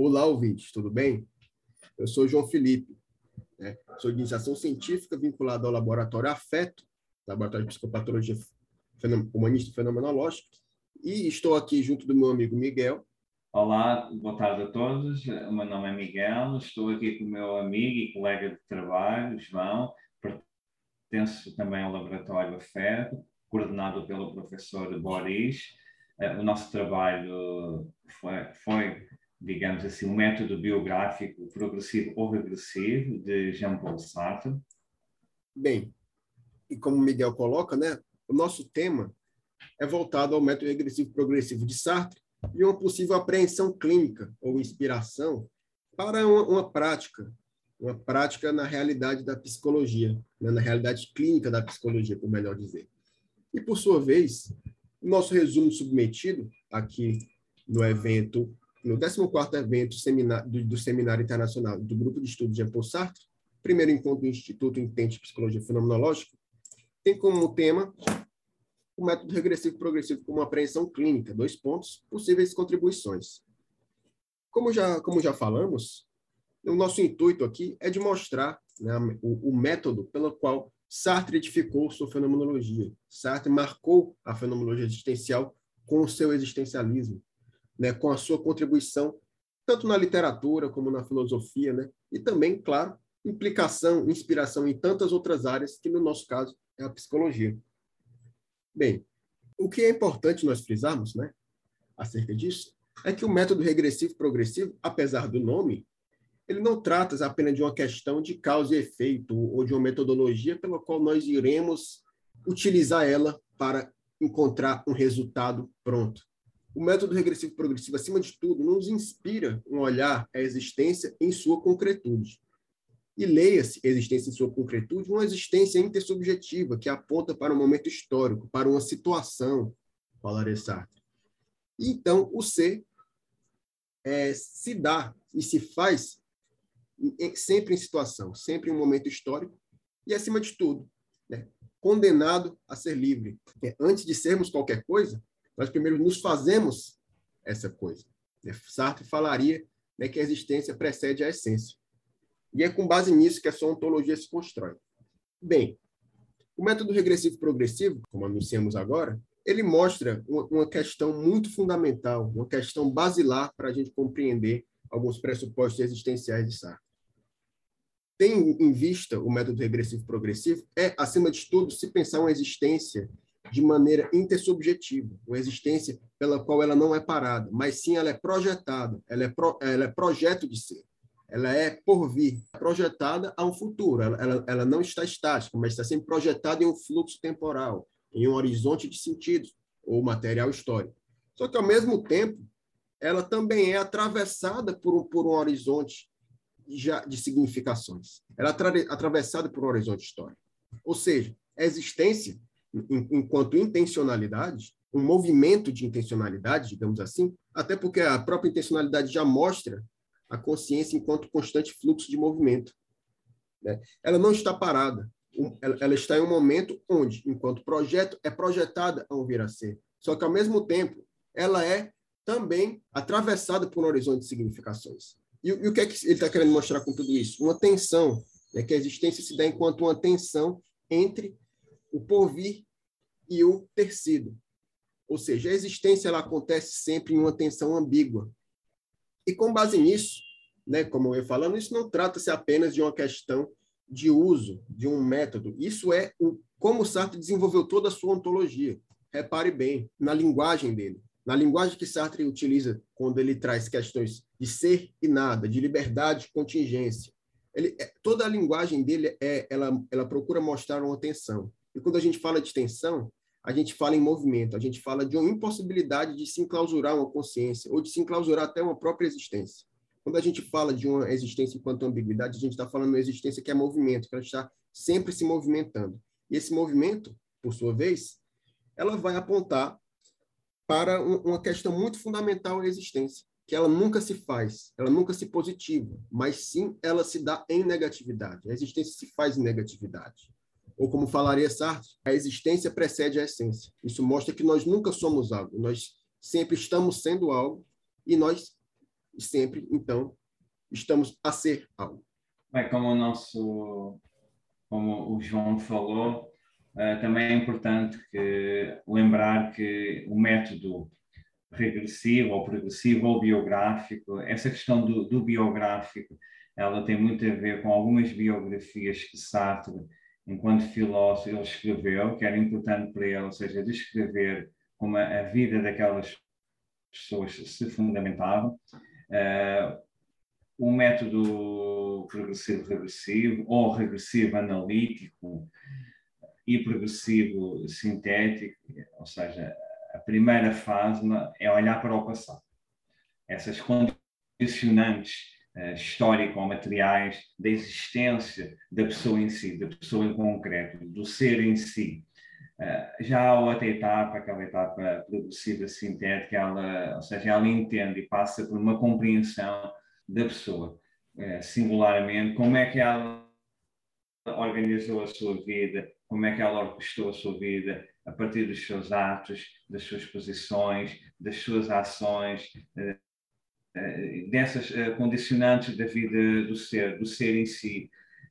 Olá, ouvintes, tudo bem? Eu sou João Felipe, né? sou de iniciação científica vinculado ao Laboratório Afeto, Laboratório de Psicopatologia Humanista e Fenomenológica, e estou aqui junto do meu amigo Miguel. Olá, boa tarde a todos. O meu nome é Miguel, estou aqui com o meu amigo e colega de trabalho, João, pertenço também ao Laboratório Afeto, coordenado pelo professor Boris. Eh, o nosso trabalho foi, foi digamos assim, um método biográfico progressivo ou regressivo de Jean-Paul Sartre? Bem, e como Miguel coloca, né, o nosso tema é voltado ao método regressivo progressivo de Sartre e uma possível apreensão clínica ou inspiração para uma, uma prática, uma prática na realidade da psicologia, né, na realidade clínica da psicologia, por melhor dizer. E, por sua vez, o nosso resumo submetido aqui no evento no 14º evento do, Seminário Internacional do Grupo de Estudos de Jean Paul Sartre, primeiro encontro do Instituto Intente Psicologia Fenomenológica, tem como tema o método regressivo progressivo como apreensão clínica, dois pontos, possíveis contribuições. Como já, como já falamos, o nosso intuito aqui é de mostrar né, o, o método pelo qual Sartre edificou sua fenomenologia. Sartre marcou a fenomenologia existencial com o seu existencialismo né, com a sua contribuição, tanto na literatura como na filosofia, né, e também, claro, implicação, inspiração em tantas outras áreas, que no nosso caso é a psicologia. Bem, o que é importante nós frisarmos né, acerca disso é que o método regressivo progressivo, apesar do nome, ele não trata apenas de uma questão de causa e efeito ou de uma metodologia pela qual nós iremos utilizar ela para encontrar um resultado pronto. O método regressivo progressivo, acima de tudo, nos inspira um olhar à existência em sua concretude. E leia-se existência em sua concretude, uma existência intersubjetiva que aponta para um momento histórico, para uma situação, falaria Sartre. E então, o ser é, se dá e se faz sempre em situação, sempre em um momento histórico e, acima de tudo, né, condenado a ser livre. É, antes de sermos qualquer coisa, nós primeiro nos fazemos essa coisa. Né? Sartre falaria né, que a existência precede a essência. E é com base nisso que a sua ontologia se constrói. Bem, o método regressivo progressivo, como anunciamos agora, ele mostra uma questão muito fundamental, uma questão basilar para a gente compreender alguns pressupostos existenciais de Sartre. Tem em vista o método regressivo progressivo é, acima de tudo, se pensar uma existência de maneira intersubjetiva, uma existência pela qual ela não é parada, mas sim ela é projetada, ela é, pro, ela é projeto de ser, ela é por vir, projetada a um futuro, ela, ela, ela não está estática, mas está sempre projetada em um fluxo temporal, em um horizonte de sentidos ou material histórico. Só que, ao mesmo tempo, ela também é atravessada por um, por um horizonte já de significações. Ela é atravessada por um horizonte histórico. Ou seja, a existência enquanto intencionalidade, um movimento de intencionalidade, digamos assim, até porque a própria intencionalidade já mostra a consciência enquanto constante fluxo de movimento. Né? Ela não está parada, ela está em um momento onde, enquanto projeto, é projetada a um vir a ser. Só que, ao mesmo tempo, ela é também atravessada por um horizonte de significações. E, e o que é que ele está querendo mostrar com tudo isso? Uma tensão, né? que a existência se dá enquanto uma tensão entre o porvir e o ter sido. Ou seja, a existência ela acontece sempre em uma tensão ambígua. E com base nisso, né, como eu ia falando, isso não trata-se apenas de uma questão de uso de um método. Isso é o, como Sartre desenvolveu toda a sua ontologia. Repare bem na linguagem dele. Na linguagem que Sartre utiliza quando ele traz questões de ser e nada, de liberdade contingência. Ele, é, toda a linguagem dele é, ela, ela procura mostrar uma tensão. E quando a gente fala de tensão, a gente fala em movimento, a gente fala de uma impossibilidade de se enclausurar uma consciência, ou de se enclausurar até uma própria existência. Quando a gente fala de uma existência enquanto ambiguidade, a gente está falando de uma existência que é movimento, que ela está sempre se movimentando. E esse movimento, por sua vez, ela vai apontar para uma questão muito fundamental à existência, que ela nunca se faz, ela nunca se positiva, mas sim ela se dá em negatividade. A existência se faz em negatividade ou como falaria Sartre, a existência precede a essência. Isso mostra que nós nunca somos algo, nós sempre estamos sendo algo e nós sempre, então, estamos a ser algo. Bem, como o nosso, como o João falou, uh, também é importante que, lembrar que o método regressivo ou progressivo ou biográfico, essa questão do, do biográfico, ela tem muito a ver com algumas biografias que Sartre, enquanto filósofo, ele escreveu, que era importante para ele, ou seja, descrever como a, vida daquelas pessoas se fundamentava. Uh, o método progressivo-regressivo ou regressivo-analítico e progressivo sintético, ou seja, a primeira fase é olhar para o passado. Essas condicionantes uh, histórico-materiais da existência da pessoa em si, da pessoa em concreto, do ser em si. Uh, já a outra etapa, aquela etapa progressiva sintética, ela, ou seja, ela entende e passa por uma compreensão da pessoa, uh, singularmente, como é que ela organizou a sua vida, como é que ela orquestrou a sua vida, a partir dos seus atos, das suas posições, das suas ações, eh, eh, dessas eh, condicionantes da vida do ser, do ser em si.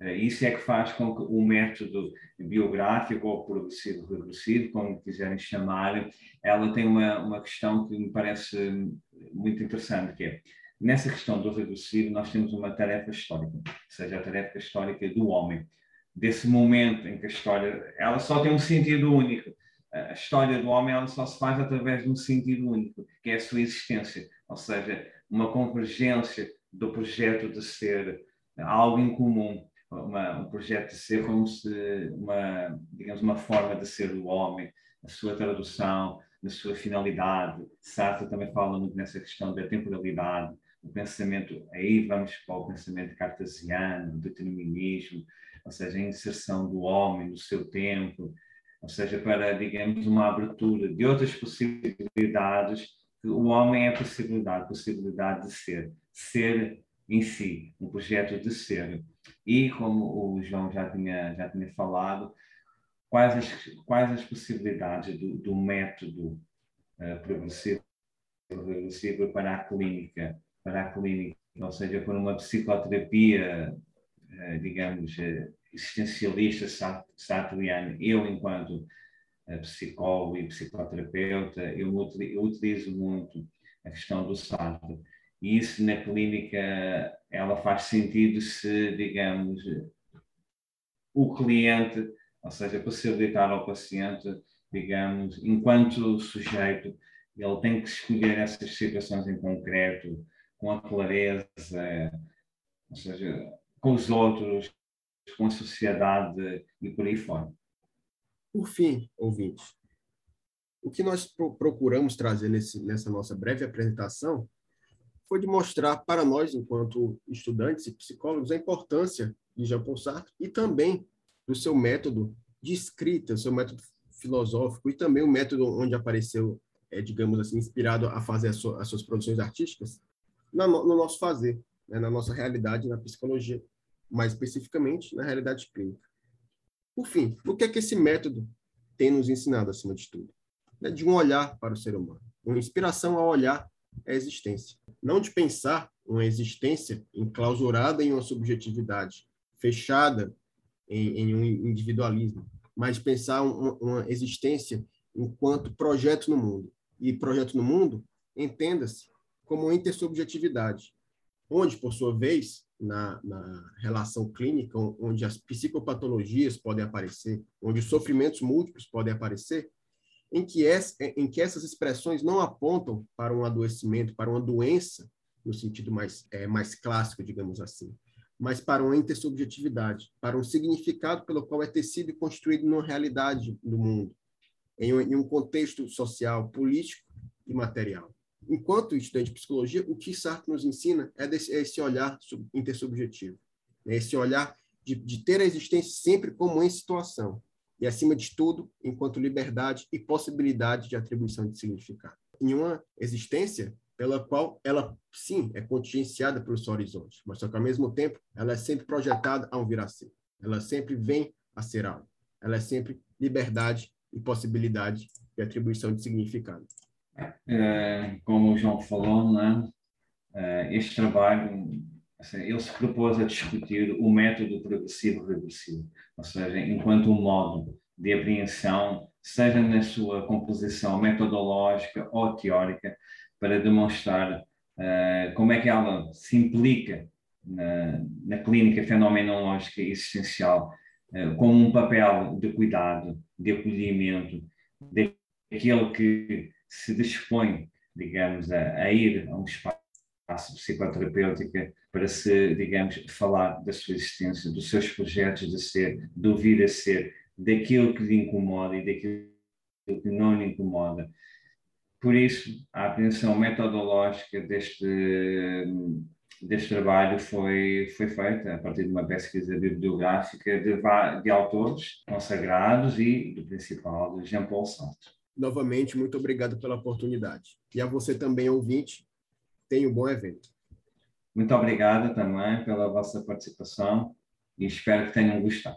Isso é que faz com que o método biográfico ou progressivo regressivo, como quiserem chamar, ela tem uma, uma questão que me parece muito interessante, que é, nessa questão do regressivo, nós temos uma tarefa histórica, ou seja, a tarefa histórica do homem desse momento em que a história ela só tem um sentido único. A história do homem ela só se faz através de um sentido único, que é a sua existência, ou seja, uma convergência do projeto de ser algo em comum, uma, um projeto de ser como se uma, digamos, uma forma de ser do homem, a sua tradução, na sua finalidade. Sartre também fala muito nessa questão da temporalidade, o pensamento, aí vamos para o pensamento cartesiano, o determinismo, ou seja, a inserção do homem no seu tempo, ou seja, para, digamos, uma abertura de outras possibilidades, o homem é a possibilidade, a possibilidade de ser, ser em si, um projeto de ser. E, como o João já tinha, já tinha falado, quais as, quais as possibilidades do, do método uh, progressivo, progressivo para a clínica, para a clínica, ou seja, para uma psicoterapia, uh, digamos, uh, existencialista sartriano, eu enquanto psicólogo e psicoterapeuta, eu, eu utilizo muito a questão do Sartre. E isso na clínica, ela faz sentido se, digamos, o cliente, ou seja, possibilitar ao paciente, digamos, enquanto sujeito, ele tem que escolher essas situações em concreto, com a clareza, ou seja, com os outros, com a sociedade e por aí fora. Por fim, ouvintes, o que nós procuramos trazer nesse, nessa nossa breve apresentação foi de mostrar para nós, enquanto estudantes e psicólogos, a importância de Jean-Paul Sartre e também do seu método de escrita, seu método filosófico e também o método onde apareceu, é, digamos assim, inspirado a fazer as, suas, as suas produções artísticas no, no nosso fazer, né, na nossa realidade, na psicologia mais especificamente na realidade clínica. Por fim, o que é que esse método tem nos ensinado, acima de tudo? É de um olhar para o ser humano, uma inspiração a olhar a existência. Não de pensar uma existência enclausurada em uma subjetividade, fechada em, em um individualismo, mas pensar uma, uma existência enquanto projeto no mundo. E projeto no mundo, entenda-se como intersubjetividade, onde, por sua vez, na, na, relação clínica, onde as psicopatologias podem aparecer, onde os sofrimentos múltiplos podem aparecer, em que, es, em que essas expressões não apontam para um adoecimento, para uma doença, no sentido mais, é, mais clássico, digamos assim, mas para uma intersubjetividade, para um significado pelo qual é tecido e construído numa realidade do mundo, em um, em um contexto social, político e material enquanto estudante de psicologia, o que Sartre nos ensina é, desse, é esse olhar intersubjetivo, é esse olhar de, de ter a existência sempre como em situação, e, acima de tudo, enquanto liberdade e possibilidade de atribuição de significado. Em uma existência pela qual ela, sim, é contingenciada pelo seu horizonte, mas só que, ao mesmo tempo, ela é sempre projetada a um vir a ser. Ela sempre vem a ser algo. Ela é sempre liberdade e possibilidade de atribuição de significado. É, como o João falou, né? este trabalho assim, ele se propôs a discutir o método progressivo-regressivo, ou seja, enquanto um modo de apreensão, seja na sua composição metodológica ou teórica, para demonstrar uh, como é que ela se implica na, na clínica fenomenológica existencial como um papel de cuidado, de acolhimento, daquele que se dispõe, digamos, a, a ir a um espaço psicoterapêutica para se, digamos, falar da sua existência, dos seus projetos de ser, de ouvir a ser, daquilo que lhe incomoda e daquilo que não lhe incomoda. Por isso, a apreensão metodológica deste, deste trabalho foi, foi feita a partir de uma pesquisa bibliográfica de, de autores consagrados e do principal, de Jean-Paul Sartre. Novamente, muito obrigado pela oportunidade. E a você também, ouvinte, tenha um bom evento. Muito obrigado também pela vossa participação e espero que tenham gostado.